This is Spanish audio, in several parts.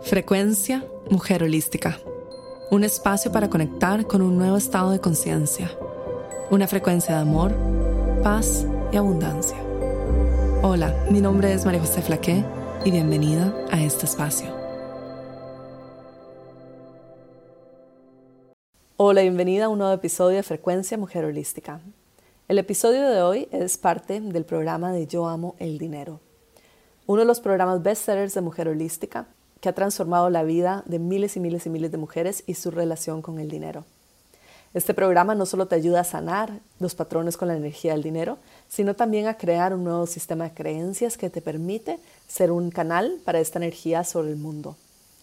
Frecuencia Mujer Holística. Un espacio para conectar con un nuevo estado de conciencia. Una frecuencia de amor, paz y abundancia. Hola, mi nombre es María José Flaqué y bienvenida a este espacio. Hola, bienvenida a un nuevo episodio de Frecuencia Mujer Holística. El episodio de hoy es parte del programa de Yo Amo el Dinero, uno de los programas bestsellers de Mujer Holística que ha transformado la vida de miles y miles y miles de mujeres y su relación con el dinero. Este programa no solo te ayuda a sanar los patrones con la energía del dinero, sino también a crear un nuevo sistema de creencias que te permite ser un canal para esta energía sobre el mundo.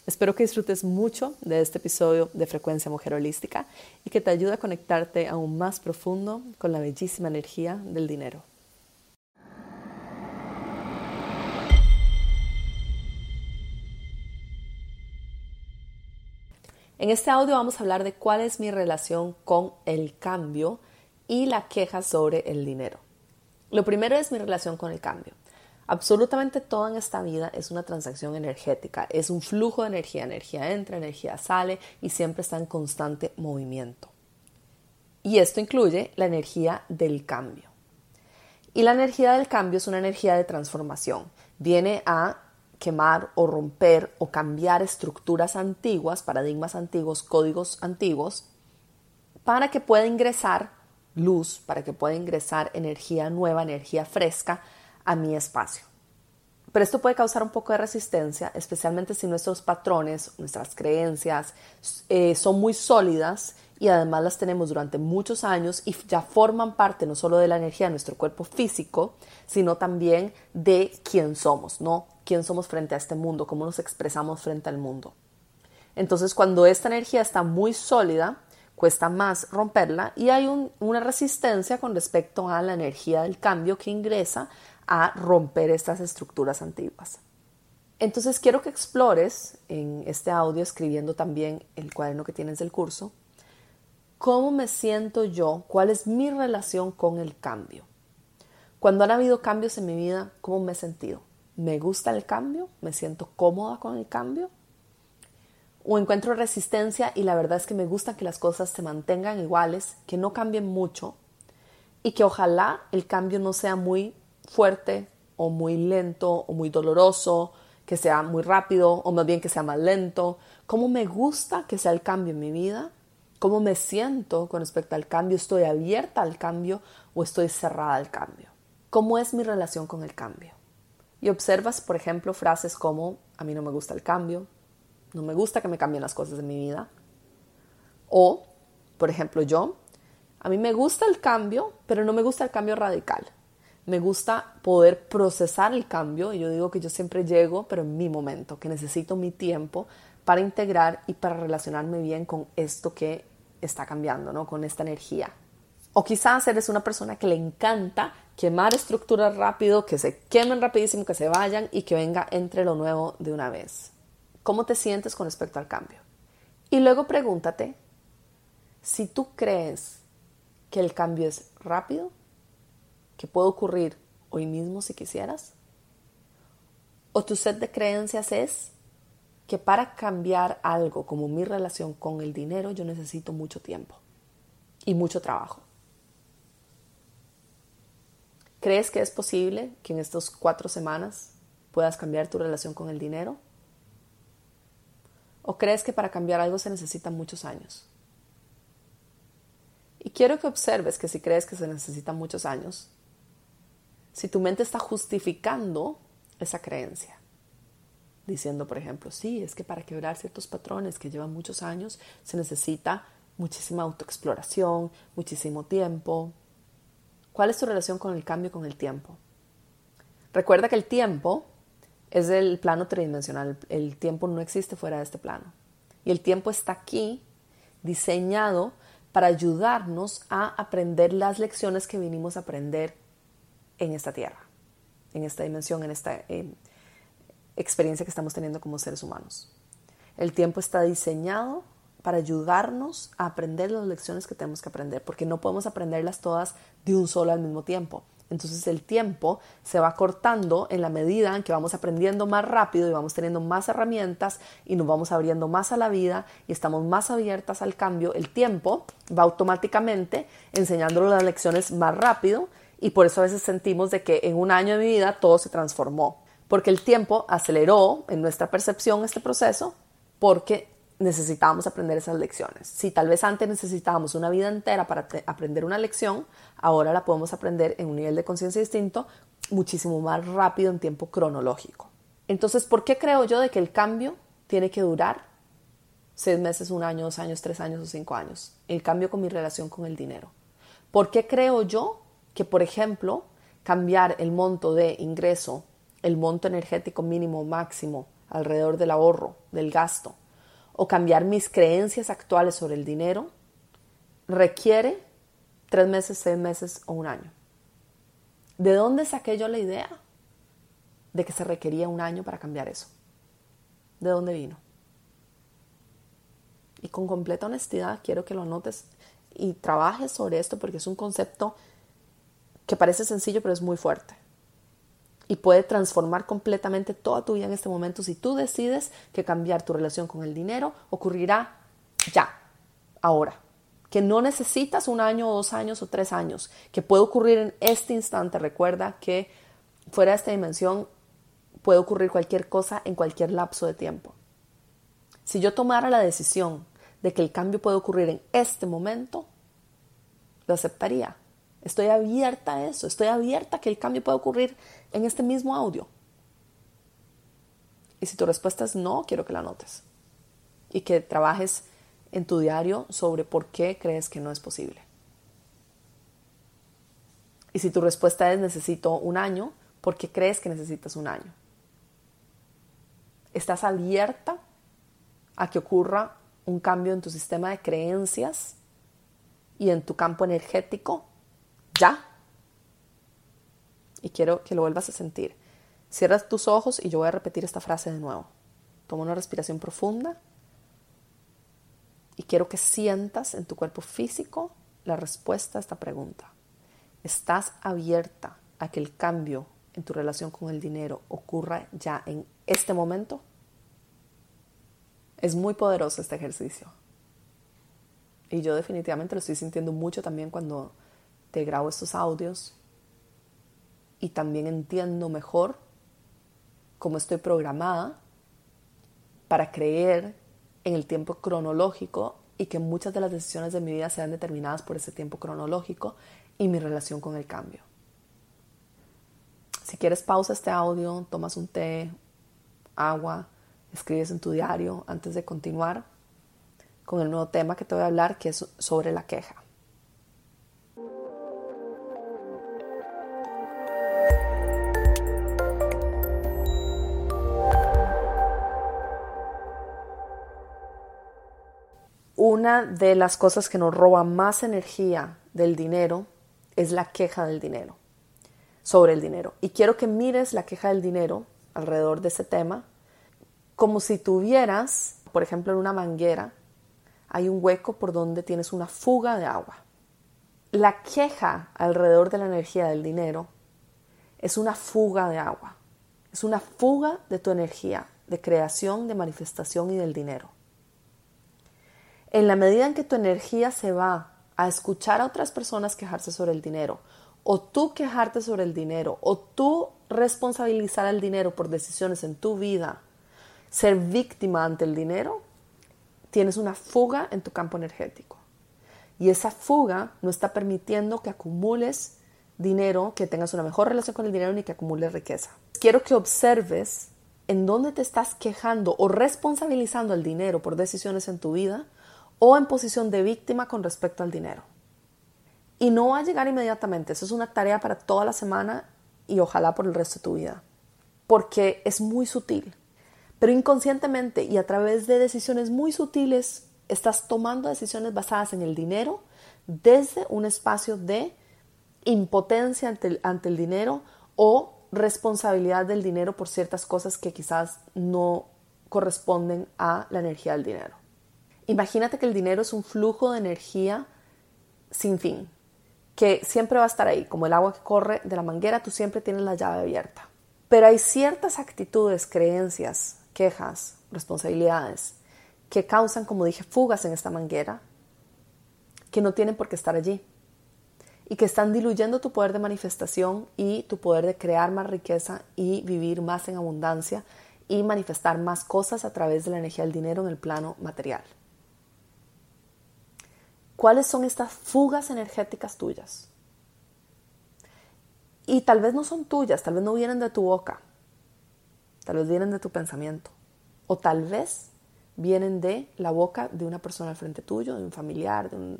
Espero que disfrutes mucho de este episodio de Frecuencia Mujer Holística y que te ayude a conectarte aún más profundo con la bellísima energía del dinero. En este audio vamos a hablar de cuál es mi relación con el cambio y la queja sobre el dinero. Lo primero es mi relación con el cambio. Absolutamente todo en esta vida es una transacción energética, es un flujo de energía, energía entra, energía sale y siempre está en constante movimiento. Y esto incluye la energía del cambio. Y la energía del cambio es una energía de transformación. Viene a quemar o romper o cambiar estructuras antiguas, paradigmas antiguos, códigos antiguos, para que pueda ingresar luz, para que pueda ingresar energía nueva, energía fresca a mi espacio. Pero esto puede causar un poco de resistencia, especialmente si nuestros patrones, nuestras creencias eh, son muy sólidas y además las tenemos durante muchos años y ya forman parte no solo de la energía de nuestro cuerpo físico, sino también de quién somos, ¿no? Quién somos frente a este mundo, cómo nos expresamos frente al mundo. Entonces, cuando esta energía está muy sólida, cuesta más romperla y hay una resistencia con respecto a la energía del cambio que ingresa a romper estas estructuras antiguas. Entonces quiero que explores en este audio, escribiendo también el cuaderno que tienes del curso, ¿Cómo me siento yo? ¿Cuál es mi relación con el cambio? Cuando han habido cambios en mi vida, ¿cómo me he sentido? ¿Me gusta el cambio? ¿Me siento cómoda con el cambio? ¿O encuentro resistencia y la verdad es que me gusta que las cosas se mantengan iguales, que no cambien mucho y que ojalá el cambio no sea muy fuerte o muy lento o muy doloroso, que sea muy rápido o más bien que sea más lento? ¿Cómo me gusta que sea el cambio en mi vida? ¿Cómo me siento con respecto al cambio? ¿Estoy abierta al cambio o estoy cerrada al cambio? ¿Cómo es mi relación con el cambio? Y observas, por ejemplo, frases como, a mí no me gusta el cambio, no me gusta que me cambien las cosas de mi vida. O, por ejemplo, yo, a mí me gusta el cambio, pero no me gusta el cambio radical. Me gusta poder procesar el cambio y yo digo que yo siempre llego, pero en mi momento, que necesito mi tiempo para integrar y para relacionarme bien con esto que está cambiando, ¿no? Con esta energía. O quizás eres una persona que le encanta quemar estructuras rápido, que se quemen rapidísimo, que se vayan y que venga entre lo nuevo de una vez. ¿Cómo te sientes con respecto al cambio? Y luego pregúntate si tú crees que el cambio es rápido, que puede ocurrir hoy mismo si quisieras, o tu set de creencias es que para cambiar algo como mi relación con el dinero yo necesito mucho tiempo y mucho trabajo. ¿Crees que es posible que en estas cuatro semanas puedas cambiar tu relación con el dinero? ¿O crees que para cambiar algo se necesitan muchos años? Y quiero que observes que si crees que se necesitan muchos años, si tu mente está justificando esa creencia, diciendo, por ejemplo, sí, es que para quebrar ciertos patrones que llevan muchos años se necesita muchísima autoexploración, muchísimo tiempo. ¿Cuál es tu relación con el cambio con el tiempo? Recuerda que el tiempo es el plano tridimensional, el tiempo no existe fuera de este plano. Y el tiempo está aquí diseñado para ayudarnos a aprender las lecciones que vinimos a aprender en esta tierra, en esta dimensión, en esta, experiencia que estamos teniendo como seres humanos. El tiempo está diseñado para ayudarnos a aprender las lecciones que tenemos que aprender, porque no podemos aprenderlas todas de un solo al mismo tiempo. Entonces el tiempo se va cortando en la medida en que vamos aprendiendo más rápido y vamos teniendo más herramientas y nos vamos abriendo más a la vida y estamos más abiertas al cambio. El tiempo va automáticamente enseñándonos las lecciones más rápido y por eso a veces sentimos de que en un año de mi vida todo se transformó. Porque el tiempo aceleró en nuestra percepción este proceso porque necesitábamos aprender esas lecciones. Si tal vez antes necesitábamos una vida entera para aprender una lección, ahora la podemos aprender en un nivel de conciencia distinto, muchísimo más rápido en tiempo cronológico. Entonces, ¿por qué creo yo de que el cambio tiene que durar seis meses, un año, dos años, tres años o cinco años? El cambio con mi relación con el dinero. ¿Por qué creo yo que, por ejemplo, cambiar el monto de ingreso, el monto energético mínimo máximo alrededor del ahorro, del gasto, o cambiar mis creencias actuales sobre el dinero requiere tres meses, seis meses o un año. ¿De dónde saqué yo la idea de que se requería un año para cambiar eso? ¿De dónde vino? Y con completa honestidad quiero que lo notes y trabajes sobre esto porque es un concepto que parece sencillo pero es muy fuerte y puede transformar completamente toda tu vida en este momento si tú decides que cambiar tu relación con el dinero ocurrirá ya, ahora. Que no necesitas un año o dos años o tres años, que puede ocurrir en este instante. Recuerda que fuera de esta dimensión puede ocurrir cualquier cosa en cualquier lapso de tiempo. Si yo tomara la decisión de que el cambio puede ocurrir en este momento, lo aceptaría. Estoy abierta a eso, estoy abierta a que el cambio pueda ocurrir en este mismo audio. Y si tu respuesta es no, quiero que la notes y que trabajes en tu diario sobre por qué crees que no es posible. Y si tu respuesta es necesito un año, ¿por qué crees que necesitas un año? ¿Estás abierta a que ocurra un cambio en tu sistema de creencias y en tu campo energético ya. Y quiero que lo vuelvas a sentir. Cierras tus ojos y yo voy a repetir esta frase de nuevo. Toma una respiración profunda y quiero que sientas en tu cuerpo físico la respuesta a esta pregunta. ¿Estás abierta a que el cambio en tu relación con el dinero ocurra ya en este momento? Es muy poderoso este ejercicio. Y yo definitivamente lo estoy sintiendo mucho también cuando te grabo estos audios y también entiendo mejor cómo estoy programada para creer en el tiempo cronológico y que muchas de las decisiones de mi vida sean determinadas por ese tiempo cronológico y mi relación con el cambio. Si quieres pausa este audio, tomas un té, agua, escribes en tu diario antes de continuar con el nuevo tema que te voy a hablar, que es sobre la queja. Una de las cosas que nos roba más energía del dinero es la queja del dinero, sobre el dinero. Y quiero que mires la queja del dinero alrededor de ese tema como si tuvieras, por ejemplo, en una manguera, hay un hueco por donde tienes una fuga de agua. La queja alrededor de la energía del dinero es una fuga de agua, es una fuga de tu energía de creación, de manifestación y del dinero en la medida en que tu energía se va a escuchar a otras personas quejarse sobre el dinero, o tú quejarte sobre el dinero, o tú responsabilizar al dinero por decisiones en tu vida, ser víctima ante el dinero, tienes una fuga en tu campo energético. Y esa fuga no está permitiendo que acumules dinero, que tengas una mejor relación con el dinero ni que acumules riqueza. Quiero que observes en dónde te estás quejando o responsabilizando al dinero por decisiones en tu vida o en posición de víctima con respecto al dinero. Y no va a llegar inmediatamente, eso es una tarea para toda la semana y ojalá por el resto de tu vida, porque es muy sutil. Pero inconscientemente y a través de decisiones muy sutiles, estás tomando decisiones basadas en el dinero desde un espacio de impotencia ante el, ante el dinero o responsabilidad del dinero por ciertas cosas que quizás no corresponden a la energía del dinero. Imagínate que el dinero es un flujo de energía sin fin que siempre va a estar ahí, como el agua que corre de la manguera, tú siempre tienes la llave abierta. Pero hay ciertas actitudes, creencias, quejas, responsabilidades que causan, como dije, fugas en esta manguera que no tienen por qué estar allí y que están diluyendo tu poder de manifestación y tu poder de crear más riqueza y vivir más en abundancia y manifestar más cosas a través de la energía del dinero en el plano material. ¿Cuáles son estas fugas energéticas tuyas? Y tal vez no son tuyas, tal vez no vienen de tu boca, tal vez vienen de tu pensamiento, o tal vez vienen de la boca de una persona al frente tuyo, de un familiar, de, de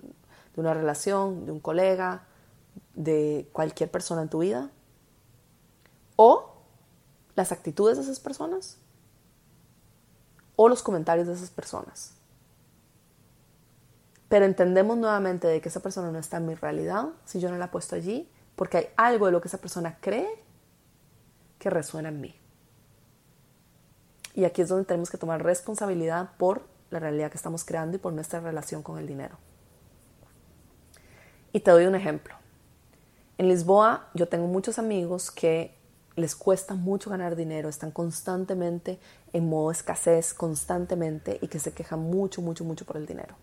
una relación, de un colega, de cualquier persona en tu vida, o las actitudes de esas personas, o los comentarios de esas personas. Pero entendemos nuevamente de que esa persona no está en mi realidad si yo no la he puesto allí, porque hay algo de lo que esa persona cree que resuena en mí. Y aquí es donde tenemos que tomar responsabilidad por la realidad que estamos creando y por nuestra relación con el dinero. Y te doy un ejemplo. En Lisboa yo tengo muchos amigos que les cuesta mucho ganar dinero, están constantemente en modo escasez, constantemente, y que se quejan mucho, mucho, mucho por el dinero.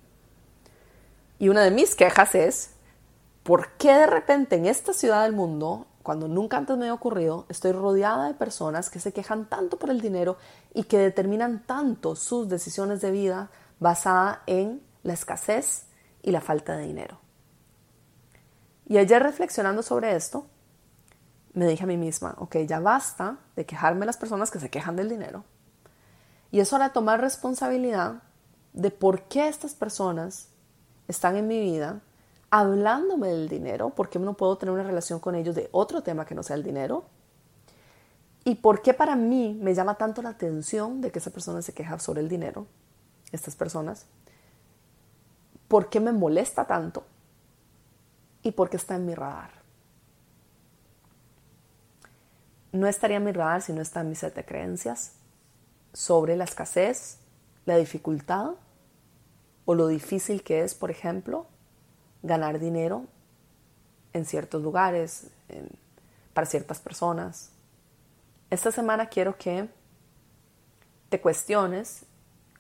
Y una de mis quejas es, ¿por qué de repente en esta ciudad del mundo, cuando nunca antes me había ocurrido, estoy rodeada de personas que se quejan tanto por el dinero y que determinan tanto sus decisiones de vida basada en la escasez y la falta de dinero? Y ayer reflexionando sobre esto, me dije a mí misma, ok, ya basta de quejarme las personas que se quejan del dinero. Y es hora de tomar responsabilidad de por qué estas personas están en mi vida hablándome del dinero, por qué no puedo tener una relación con ellos de otro tema que no sea el dinero. Y por qué para mí me llama tanto la atención de que esa persona se queja sobre el dinero, estas personas. ¿Por qué me molesta tanto? y porque está en mi radar. No estaría en mi radar si no está en mi set de creencias sobre la escasez, la dificultad o lo difícil que es, por ejemplo, ganar dinero en ciertos lugares, para ciertas personas. Esta semana quiero que te cuestiones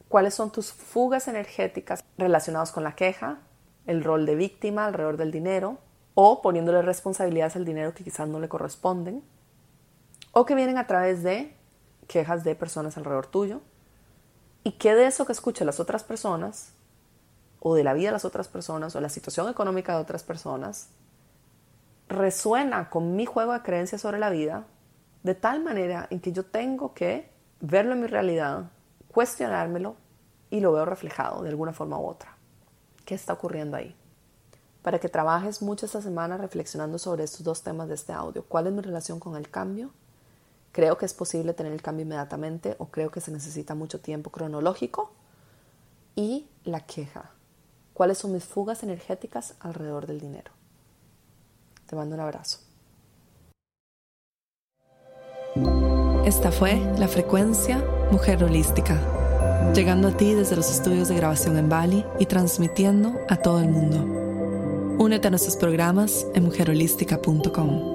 cuáles son tus fugas energéticas relacionadas con la queja, el rol de víctima alrededor del dinero o poniéndole responsabilidades al dinero que quizás no le corresponden o que vienen a través de quejas de personas alrededor tuyo y que de eso que escuchan las otras personas o de la vida de las otras personas o la situación económica de otras personas resuena con mi juego de creencias sobre la vida de tal manera en que yo tengo que verlo en mi realidad, cuestionármelo y lo veo reflejado de alguna forma u otra qué está ocurriendo ahí. Para que trabajes mucho esta semana reflexionando sobre estos dos temas de este audio. ¿Cuál es mi relación con el cambio? ¿Creo que es posible tener el cambio inmediatamente o creo que se necesita mucho tiempo cronológico? Y la queja. ¿Cuáles son mis fugas energéticas alrededor del dinero? Te mando un abrazo. Esta fue la frecuencia Mujer Holística llegando a ti desde los estudios de grabación en Bali y transmitiendo a todo el mundo. Únete a nuestros programas en mujerholística.com.